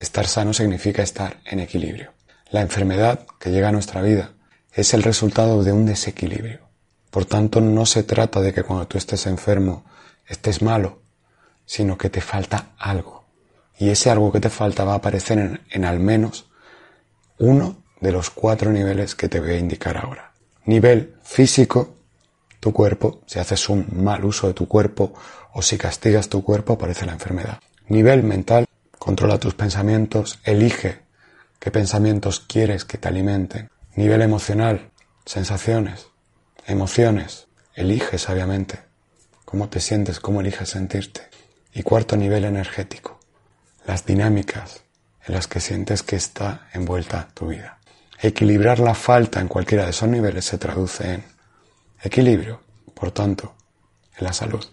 Estar sano significa estar en equilibrio. La enfermedad que llega a nuestra vida es el resultado de un desequilibrio. Por tanto, no se trata de que cuando tú estés enfermo estés malo, sino que te falta algo. Y ese algo que te falta va a aparecer en, al menos uno de los cuatro niveles que te voy a indicar ahora. Nivel físico, tu cuerpo, si haces un mal uso de tu cuerpo o si castigas tu cuerpo aparece la enfermedad. Nivel mental, controla tus pensamientos, elige qué pensamientos quieres que te alimenten. Nivel emocional, sensaciones, emociones, elige sabiamente cómo te sientes, cómo eliges sentirte. Y cuarto nivel energético, las dinámicas en las que sientes que está envuelta tu vida. Equilibrar la falta en cualquiera de esos niveles se traduce en equilibrio, por tanto, en la salud.